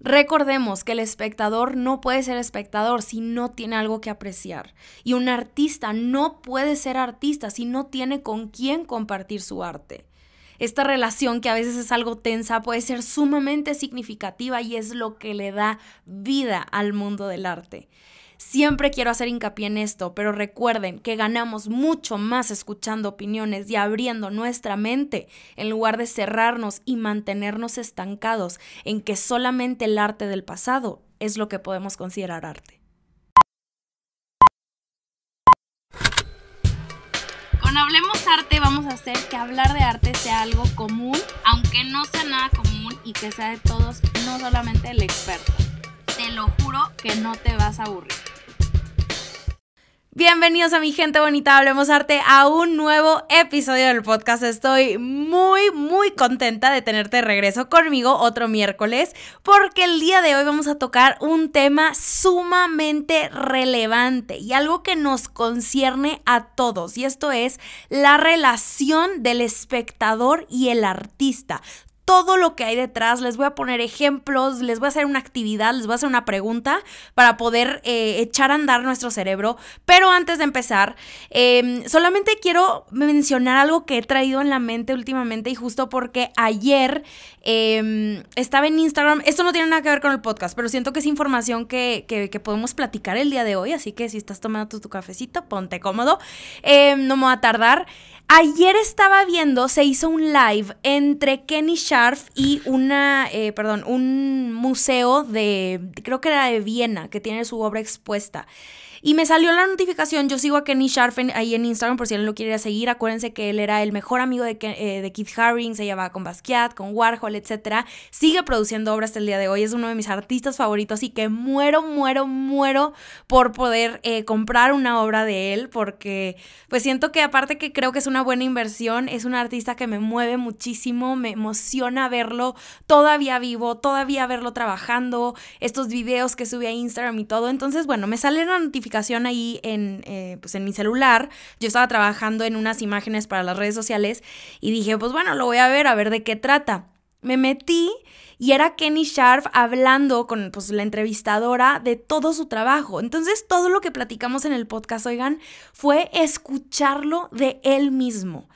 Recordemos que el espectador no puede ser espectador si no tiene algo que apreciar. Y un artista no puede ser artista si no tiene con quién compartir su arte. Esta relación que a veces es algo tensa puede ser sumamente significativa y es lo que le da vida al mundo del arte. Siempre quiero hacer hincapié en esto, pero recuerden que ganamos mucho más escuchando opiniones y abriendo nuestra mente en lugar de cerrarnos y mantenernos estancados en que solamente el arte del pasado es lo que podemos considerar arte. Con Hablemos Arte vamos a hacer que hablar de arte sea algo común, aunque no sea nada común y que sea de todos, no solamente el experto. Te lo juro que no te vas a aburrir. Bienvenidos a mi gente bonita, Hablemos Arte, a un nuevo episodio del podcast. Estoy muy, muy contenta de tenerte de regreso conmigo otro miércoles, porque el día de hoy vamos a tocar un tema sumamente relevante y algo que nos concierne a todos, y esto es la relación del espectador y el artista todo lo que hay detrás. Les voy a poner ejemplos, les voy a hacer una actividad, les voy a hacer una pregunta para poder eh, echar a andar nuestro cerebro. Pero antes de empezar, em, solamente quiero mencionar algo que he traído en la mente últimamente y justo porque ayer em, estaba en Instagram. Esto no tiene nada que ver con el podcast, pero siento que es información que, podemos platicar el día de hoy. Así que si estás tomando tu, cafecito, ponte cómodo. Em, no me va a tardar. Ayer estaba viendo, se hizo un live entre Kenny Scharf y una, eh, perdón, un museo de, creo que era de Viena, que tiene su obra expuesta. Y me salió la notificación, yo sigo a Kenny Sharp ahí en Instagram por si alguien lo quiere seguir. Acuérdense que él era el mejor amigo de, eh, de Keith Haring, se llevaba con Basquiat, con Warhol, etc. Sigue produciendo obras hasta el día de hoy, es uno de mis artistas favoritos y que muero, muero, muero por poder eh, comprar una obra de él porque pues siento que aparte que creo que es una buena inversión, es un artista que me mueve muchísimo, me emociona verlo todavía vivo, todavía verlo trabajando, estos videos que sube a Instagram y todo. Entonces, bueno, me sale la notificación ahí en, eh, pues en mi celular. Yo estaba trabajando en unas imágenes para las redes sociales y dije, pues bueno, lo voy a ver, a ver de qué trata. Me metí y era Kenny Sharp hablando con pues, la entrevistadora de todo su trabajo. Entonces, todo lo que platicamos en el podcast, oigan, fue escucharlo de él mismo.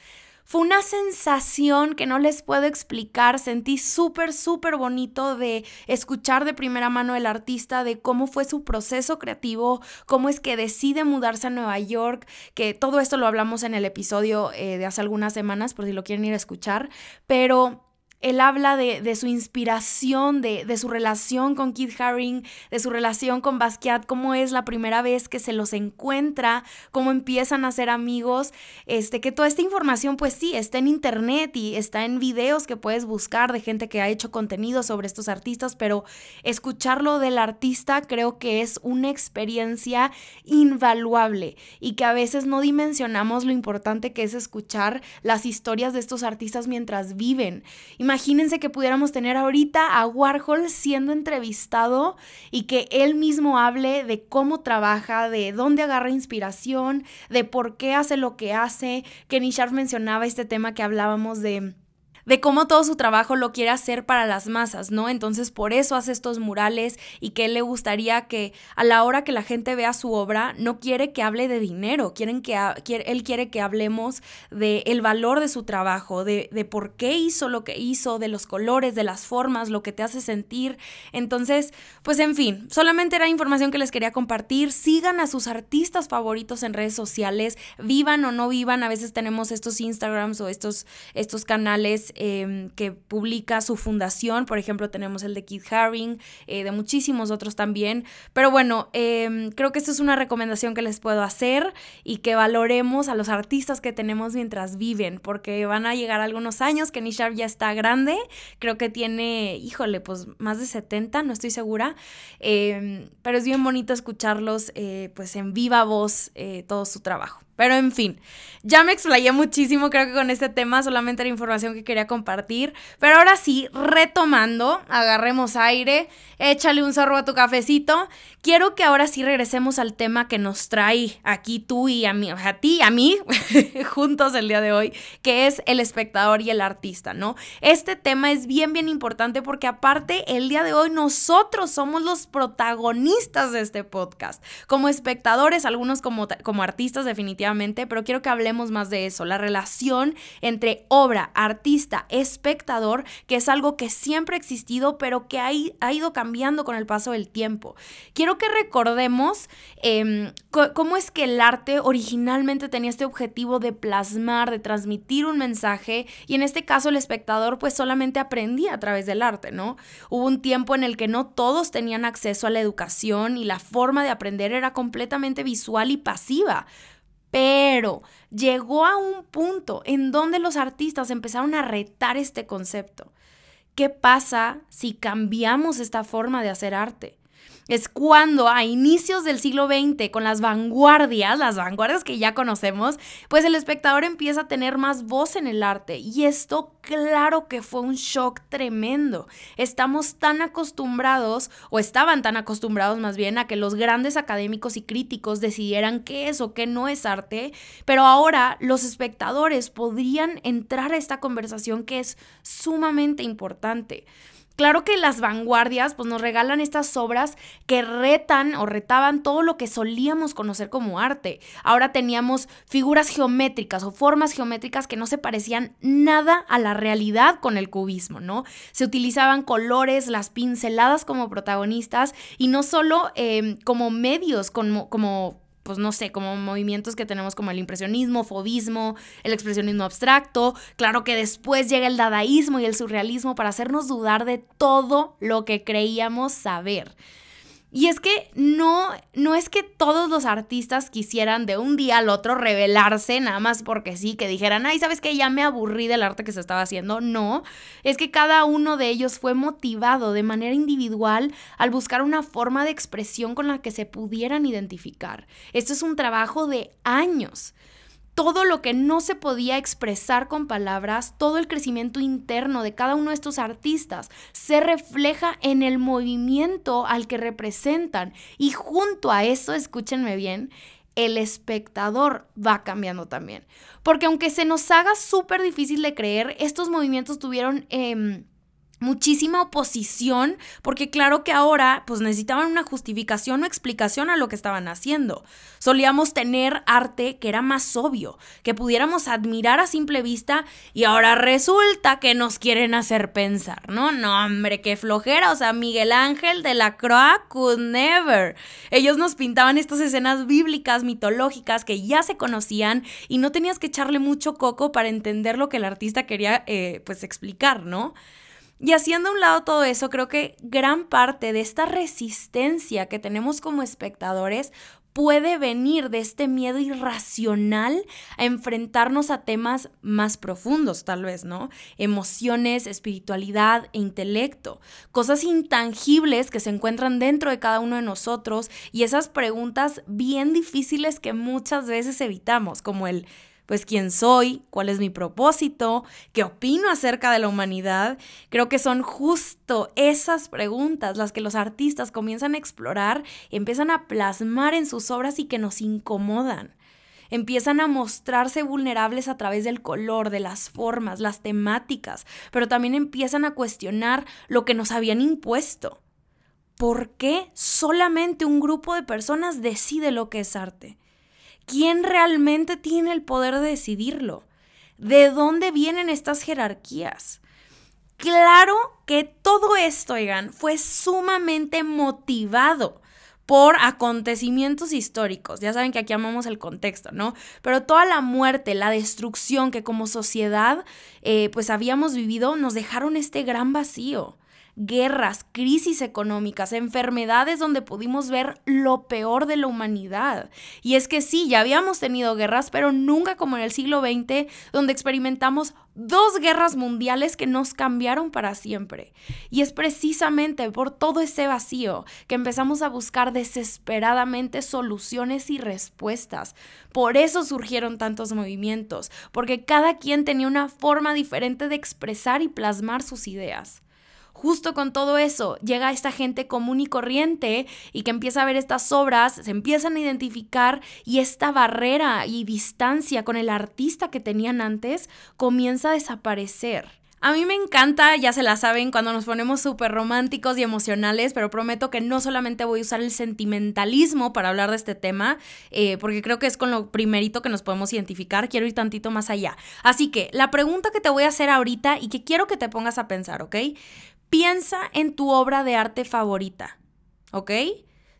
Fue una sensación que no les puedo explicar. Sentí súper, súper bonito de escuchar de primera mano el artista, de cómo fue su proceso creativo, cómo es que decide mudarse a Nueva York, que todo esto lo hablamos en el episodio eh, de hace algunas semanas, por si lo quieren ir a escuchar. Pero él habla de, su inspiración, de, su relación con Keith Haring, de su relación con Basquiat, cómo es la primera vez que se los encuentra, cómo empiezan a ser amigos, este, que toda esta información pues sí, está en internet y está en videos que puedes buscar de gente que ha hecho contenido sobre estos artistas, pero escucharlo del artista creo que es una experiencia invaluable y que a veces no dimensionamos lo importante que es escuchar las historias de estos artistas mientras viven. Imagínense que pudiéramos tener ahorita a Warhol siendo entrevistado y que él mismo hable de cómo trabaja, de dónde agarra inspiración, de por qué hace lo que hace. Que Sharp mencionaba este tema que hablábamos de de cómo todo su trabajo lo quiere hacer para las masas, ¿no? Entonces por eso hace estos murales y que él le gustaría que a la hora que la gente vea su obra no quiere que hable de dinero, quieren que él quiere que hablemos de el valor de su trabajo, de, de por qué hizo lo que hizo, de los colores, de las formas, lo que te hace sentir. Entonces, pues en fin, solamente era información que les quería compartir. Sigan a sus artistas favoritos en redes sociales, vivan o no vivan, a veces tenemos estos Instagrams o estos, estos canales Em, que publica su fundación. Por ejemplo, tenemos el de Keith Haring, eh, de muchísimos otros también. Pero bueno, em, creo que esto es una recomendación que les puedo hacer y que valoremos a los artistas que tenemos mientras viven, porque van a llegar algunos años que Nishar ya está grande. Creo que tiene, híjole, pues más de 70, no estoy segura. Em, pero es bien bonito escucharlos, eh, pues en viva voz, eh, todo su trabajo. Pero en fin, ya me explayé muchísimo, creo que con este tema solamente era información que quería compartir. Pero ahora sí, retomando, agarremos aire, échale un sorbo a tu cafecito. Quiero que ahora sí regresemos al tema que nos trae aquí tú y a mí, a ti y a mí, juntos el día de hoy, que es el espectador y el artista, ¿no? Este tema es bien, bien importante porque aparte el día de hoy nosotros somos los protagonistas de este podcast. Como espectadores, algunos como, como artistas definitivamente, pero quiero que hablemos más de eso, la relación entre obra, artista, espectador, que es algo que siempre ha existido, pero que ha, ido cambiando con el paso del tiempo. Quiero que recordemos em, cómo es que el arte originalmente tenía este objetivo de plasmar, de transmitir un mensaje, y en este caso el espectador pues solamente aprendía a través del arte, ¿no? Hubo un tiempo en el que no todos tenían acceso a la educación y la forma de aprender era completamente visual y pasiva. Pero llegó a un punto en donde los artistas empezaron a retar este concepto. ¿Qué pasa si cambiamos esta forma de hacer arte? Es cuando a inicios del siglo XX, con las vanguardias, las vanguardias que ya conocemos, pues el espectador empieza a tener más voz en el arte. Y esto claro que fue un shock tremendo. Estamos tan acostumbrados, o estaban tan acostumbrados más bien, a que los grandes académicos y críticos decidieran qué es o qué no es arte, pero ahora los espectadores podrían entrar a esta conversación que es sumamente importante. Claro que las vanguardias pues nos regalan estas obras que retan o retaban todo lo que solíamos conocer como arte. Ahora teníamos figuras geométricas o formas geométricas que no se parecían nada a la realidad con el cubismo, ¿no? Se utilizaban colores, las pinceladas como protagonistas y no solo em, como medios, como, como pues no sé, como movimientos que tenemos como el impresionismo, fobismo, el expresionismo abstracto. Claro que después llega el dadaísmo y el surrealismo para hacernos dudar de todo lo que creíamos saber. Y es que no, no es que todos los artistas quisieran de un día al otro revelarse nada más porque sí, que dijeran, ay, ¿sabes qué? Ya me aburrí del arte que se estaba haciendo. No, es que cada uno de ellos fue motivado de manera individual al buscar una forma de expresión con la que se pudieran identificar. Esto es un trabajo de años todo lo que no se podía expresar con palabras, todo el crecimiento interno de cada uno de estos artistas se refleja en el movimiento al que representan. Y junto a eso, escúchenme bien, el espectador va cambiando también. Porque aunque se nos haga súper difícil de creer, estos movimientos tuvieron... Em, muchísima oposición, porque claro que ahora pues necesitaban una justificación o explicación a lo que estaban haciendo. Solíamos tener arte que era más obvio, que pudiéramos admirar a simple vista y ahora resulta que nos quieren hacer pensar, ¿no? No, hombre, qué flojera, o sea, Miguel Ángel de la Croix could never. Ellos nos pintaban estas escenas bíblicas, mitológicas, que ya se conocían y no tenías que echarle mucho coco para entender lo que el artista quería eh, pues explicar, ¿no? Y haciendo a un lado todo eso, creo que gran parte de esta resistencia que tenemos como espectadores puede venir de este miedo irracional a enfrentarnos a temas más profundos, tal vez, ¿no? Emociones, espiritualidad e intelecto, cosas intangibles que se encuentran dentro de cada uno de nosotros y esas preguntas bien difíciles que muchas veces evitamos, como el pues quién soy, cuál es mi propósito, qué opino acerca de la humanidad. Creo que son justo esas preguntas las que los artistas comienzan a explorar, empiezan a plasmar en sus obras y que nos incomodan. Empiezan a mostrarse vulnerables a través del color, de las formas, las temáticas, pero también empiezan a cuestionar lo que nos habían impuesto. ¿Por qué solamente un grupo de personas decide lo que es arte? ¿Quién realmente tiene el poder de decidirlo? ¿De dónde vienen estas jerarquías? Claro que todo esto, oigan, fue sumamente motivado por acontecimientos históricos. Ya saben que aquí amamos el contexto, ¿no? Pero toda la muerte, la destrucción que como sociedad eh, pues habíamos vivido nos dejaron este gran vacío. Guerras, crisis económicas, enfermedades donde pudimos ver lo peor de la humanidad. Y es que sí, ya habíamos tenido guerras, pero nunca como en el siglo XX, donde experimentamos dos guerras mundiales que nos cambiaron para siempre. Y es precisamente por todo ese vacío que empezamos a buscar desesperadamente soluciones y respuestas. Por eso surgieron tantos movimientos, porque cada quien tenía una forma diferente de expresar y plasmar sus ideas justo con todo eso llega esta gente común y corriente y que empieza a ver estas obras, se empiezan a identificar y esta barrera y distancia con el artista que tenían antes comienza a desaparecer. A mí me encanta, ya se la saben, cuando nos ponemos súper románticos y emocionales, pero prometo que no solamente voy a usar el sentimentalismo para hablar de este tema, eh, porque creo que es con lo primerito que nos podemos identificar, quiero ir tantito más allá. Así que la pregunta que te voy a hacer ahorita y que quiero que te pongas a pensar, ¿ok? Piensa en tu obra de arte favorita, ¿ok?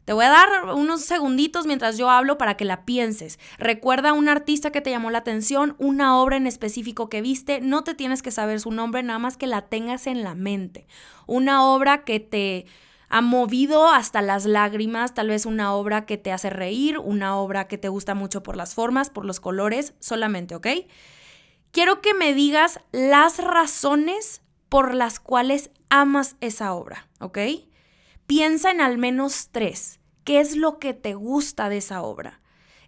Te voy a dar unos segunditos mientras yo hablo para que la pienses. Recuerda a un artista que te llamó la atención, una obra en específico que viste, no te tienes que saber su nombre, nada más que la tengas en la mente. Una obra que te ha movido hasta las lágrimas, tal vez una obra que te hace reír, una obra que te gusta mucho por las formas, por los colores, solamente, ¿ok? Quiero que me digas las razones por las cuales amas esa obra, ¿ok? Piensa en al menos tres. ¿Qué es lo que te gusta de esa obra?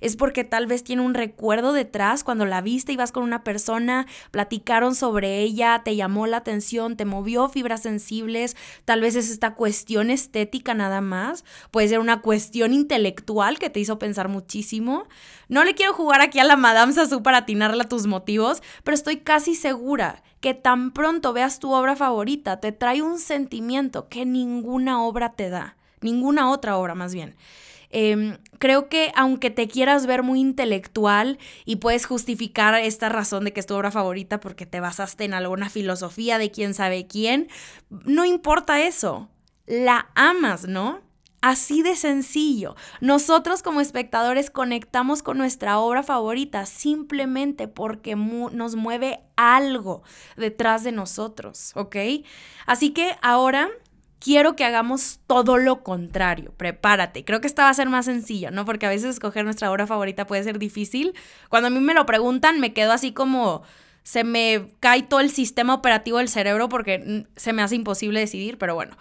es porque tal vez tiene un recuerdo detrás cuando la viste y vas con una persona, platicaron sobre ella, te llamó la atención, te movió fibras sensibles, tal vez es esta cuestión estética nada más, puede ser una cuestión intelectual que te hizo pensar muchísimo. No le quiero jugar aquí a la Madame Sassou para atinarle tus motivos, pero estoy casi segura que tan pronto veas tu obra favorita te trae un sentimiento que ninguna obra te da, ninguna otra obra más bien. Em, creo que aunque te quieras ver muy intelectual y puedes justificar esta razón de que es tu obra favorita porque te basaste en alguna filosofía de quién sabe quién, no importa eso. La amas, ¿no? Así de sencillo. Nosotros como espectadores conectamos con nuestra obra favorita simplemente porque nos mueve algo detrás de nosotros, ¿ok? Así que ahora quiero que hagamos todo lo contrario. Prepárate. Creo que esta va a ser más sencillo, ¿no? Porque a veces escoger nuestra obra favorita puede ser difícil. Cuando a mí me lo preguntan, me quedo así como se me cae todo el sistema operativo del cerebro porque se me hace imposible decidir, pero bueno.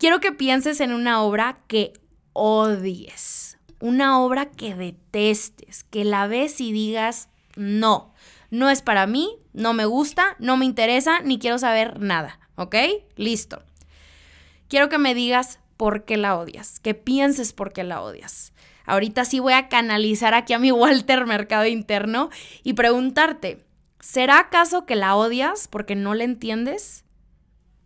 Quiero que pienses en una obra que odies, una obra que detestes, que la ves y digas, no, no es para mí, no me gusta, no me interesa, ni quiero saber nada, ¿ok? Listo quiero que me digas por qué la odias, que pienses por qué la odias. Ahorita sí voy a canalizar aquí a mi Walter Mercado Interno y preguntarte, ¿será acaso que la odias porque no la entiendes?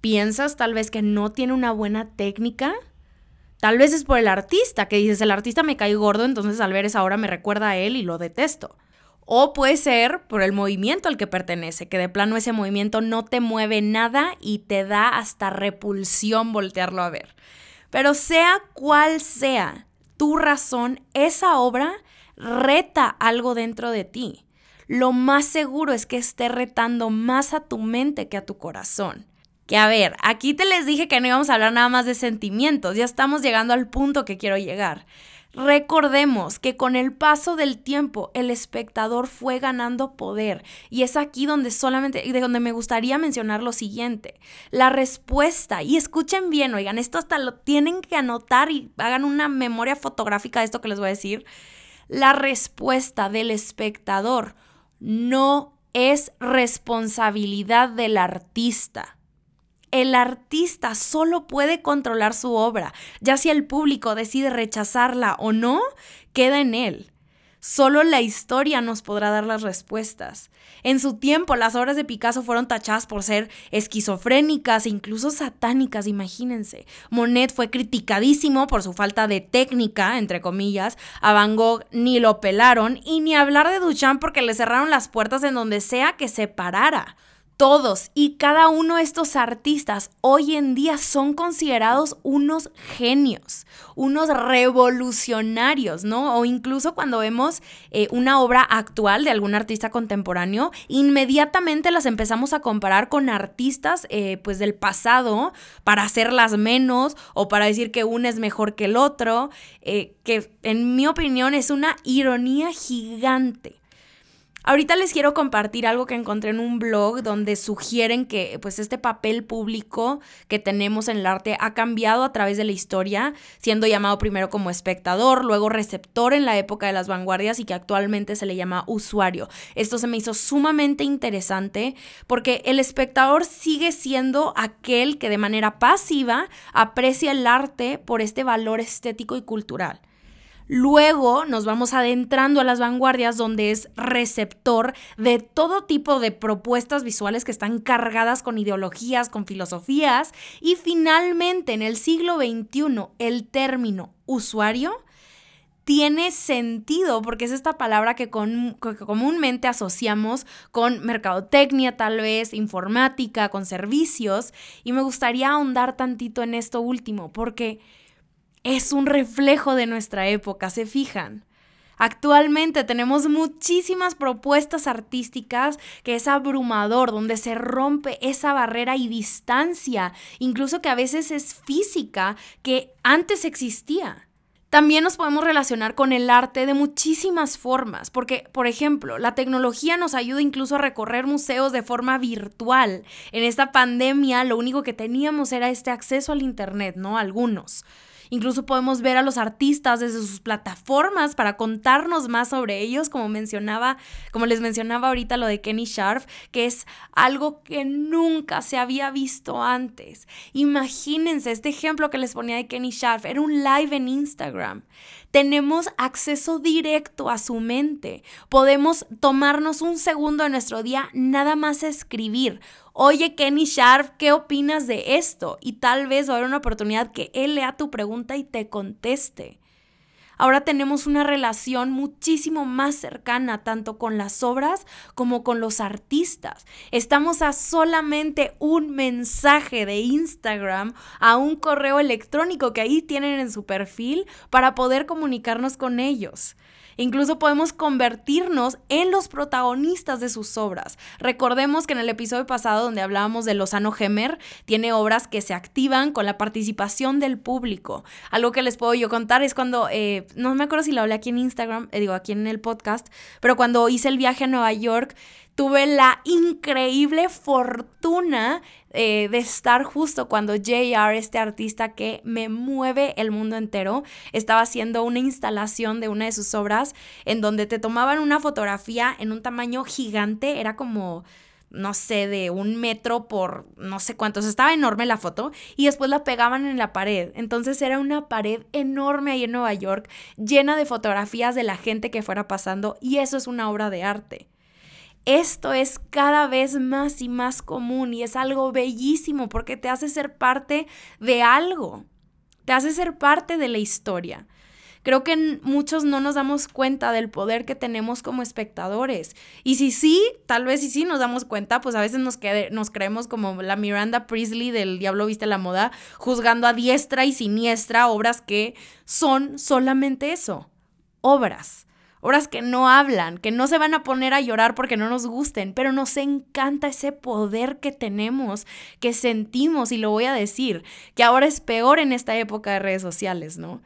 ¿Piensas tal vez que no tiene una buena técnica? Tal vez es por el artista, que dices, el artista me cae gordo, entonces al ver esa obra me recuerda a él y lo detesto. O puede ser por el movimiento al que pertenece, que de plano ese movimiento no te mueve nada y te da hasta repulsión voltearlo a ver. Pero sea cual sea tu razón, esa obra reta algo dentro de ti. Lo más seguro es que esté retando más a tu mente que a tu corazón. Que a ver, aquí te les dije que no íbamos a hablar nada más de sentimientos, ya estamos llegando al punto que quiero llegar. Recordemos que con el paso del tiempo el espectador fue ganando poder y es aquí donde solamente, de donde me gustaría mencionar lo siguiente, la respuesta, y escuchen bien, oigan, esto hasta lo tienen que anotar y hagan una memoria fotográfica de esto que les voy a decir, la respuesta del espectador no es responsabilidad del artista el artista solo puede controlar su obra, ya si el público decide rechazarla o no, queda en él. Solo la historia nos podrá dar las respuestas. En su tiempo, las obras de Picasso fueron tachadas por ser esquizofrénicas e incluso satánicas, imagínense. Monet fue criticadísimo por su falta de técnica, entre comillas. A Van Gogh ni lo pelaron y ni hablar de Duchamp porque le cerraron las puertas en donde sea que se parara. Todos y cada uno de estos artistas hoy en día son considerados unos genios, unos revolucionarios, ¿no? O incluso cuando vemos eh, una obra actual de algún artista contemporáneo, inmediatamente las empezamos a comparar con artistas eh, pues del pasado para hacerlas menos o para decir que uno es mejor que el otro, eh, que en mi opinión es una ironía gigante. Ahorita les quiero compartir algo que encontré en un blog donde sugieren que pues este papel público que tenemos en el arte ha cambiado a través de la historia, siendo llamado primero como espectador, luego receptor en la época de las vanguardias y que actualmente se le llama usuario. Esto se me hizo sumamente interesante porque el espectador sigue siendo aquel que de manera pasiva aprecia el arte por este valor estético y cultural. Luego nos vamos adentrando a las vanguardias donde es receptor de todo tipo de propuestas visuales que están cargadas con ideologías, con filosofías. Y finalmente en el siglo XXI el término usuario tiene sentido porque es esta palabra que, comúnmente asociamos con mercadotecnia, tal vez informática, con servicios. Y me gustaría ahondar tantito en esto último porque es un reflejo de nuestra época, ¿se fijan? Actualmente tenemos muchísimas propuestas artísticas que es abrumador, donde se rompe esa barrera y distancia, incluso que a veces es física, que antes existía. También nos podemos relacionar con el arte de muchísimas formas, porque, por ejemplo, la tecnología nos ayuda incluso a recorrer museos de forma virtual. En esta pandemia lo único que teníamos era este acceso al Internet, ¿no? Algunos. Incluso podemos ver a los artistas desde sus plataformas para contarnos más sobre ellos, como mencionaba, como les mencionaba ahorita lo de Kenny Sharp, que es algo que nunca se había visto antes. Imagínense este ejemplo que les ponía de Kenny Sharp, era un live en Instagram tenemos acceso directo a su mente. Podemos tomarnos un segundo de nuestro día nada más escribir. Oye, Kenny Sharp, ¿qué opinas de esto? Y tal vez va a haber una oportunidad que él lea tu pregunta y te conteste. Ahora tenemos una relación muchísimo más cercana tanto con las obras como con los artistas. Estamos a solamente un mensaje de Instagram, a un correo electrónico que ahí tienen en su perfil para poder comunicarnos con ellos. Incluso podemos convertirnos en los protagonistas de sus obras. Recordemos que en el episodio pasado donde hablábamos de Lozano Gemer, tiene obras que se activan con la participación del público. Algo que les puedo yo contar es cuando, eh, no me acuerdo si lo hablé aquí en Instagram, eh, digo aquí en el podcast, pero cuando hice el viaje a Nueva York, tuve la increíble fortuna eh, de estar justo cuando JR, este artista que me mueve el mundo entero, estaba haciendo una instalación de una de sus obras en donde te tomaban una fotografía en un tamaño gigante, era como no sé, de un metro por no sé cuántos. Estaba enorme la foto y después la pegaban en la pared. Entonces era una pared enorme ahí en Nueva York, llena de fotografías de la gente que fuera pasando y eso es una obra de arte. Esto es cada vez más y más común y es algo bellísimo porque te hace ser parte de algo, te hace ser parte de la historia. Creo que muchos no nos damos cuenta del poder que tenemos como espectadores. Y si sí, tal vez si sí nos damos cuenta, pues a veces nos, nos creemos como la Miranda Priestley del Diablo Viste la Moda, juzgando a diestra y siniestra obras que son solamente eso, obras obras que no hablan, que no se van a poner a llorar porque no nos gusten, pero nos encanta ese poder que tenemos, que sentimos, y lo voy a decir, que ahora es peor en esta época de redes sociales, ¿no?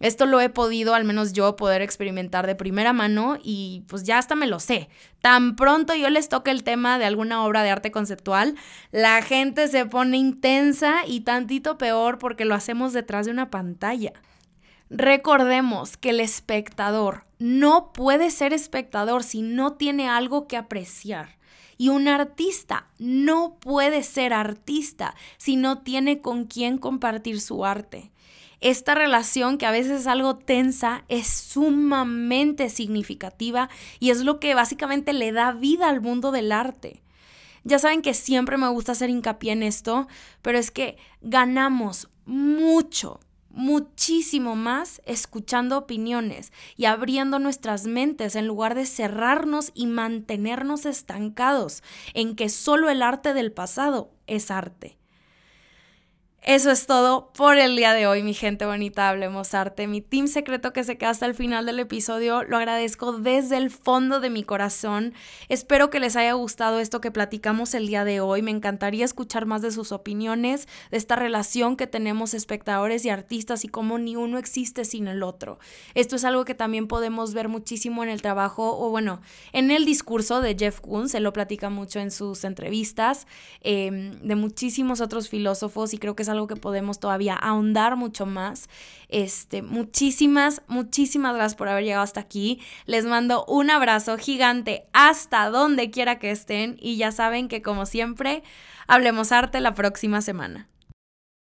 Esto lo he podido, al menos yo, poder experimentar de primera mano y pues ya hasta me lo sé. Tan pronto yo les toque el tema de alguna obra de arte conceptual, la gente se pone intensa y tantito peor porque lo hacemos detrás de una pantalla. Recordemos que el espectador no puede ser espectador si no tiene algo que apreciar. Y un artista no puede ser artista si no tiene con quién compartir su arte. Esta relación, que a veces es algo tensa, es sumamente significativa y es lo que básicamente le da vida al mundo del arte. Ya saben que siempre me gusta hacer hincapié en esto, pero es que ganamos mucho, muchísimo más escuchando opiniones y abriendo nuestras mentes en lugar de cerrarnos y mantenernos estancados en que solo el arte del pasado es arte. Eso es todo por el día de hoy, mi gente bonita, hablemos arte. Mi team secreto que se queda hasta el final del episodio, lo agradezco desde el fondo de mi corazón. Espero que les haya gustado esto que platicamos el día de hoy. Me encantaría escuchar más de sus opiniones, de esta relación que tenemos espectadores y artistas y cómo ni uno existe sin el otro. Esto es algo que también podemos ver muchísimo en el trabajo o bueno, en el discurso de Jeff Koons, se lo platica mucho en sus entrevistas, em, de muchísimos otros filósofos y creo que es algo que podemos todavía ahondar mucho más. Este, muchísimas, muchísimas gracias por haber llegado hasta aquí. Les mando un abrazo gigante hasta donde quiera que estén y ya saben que como siempre, hablemos arte la próxima semana.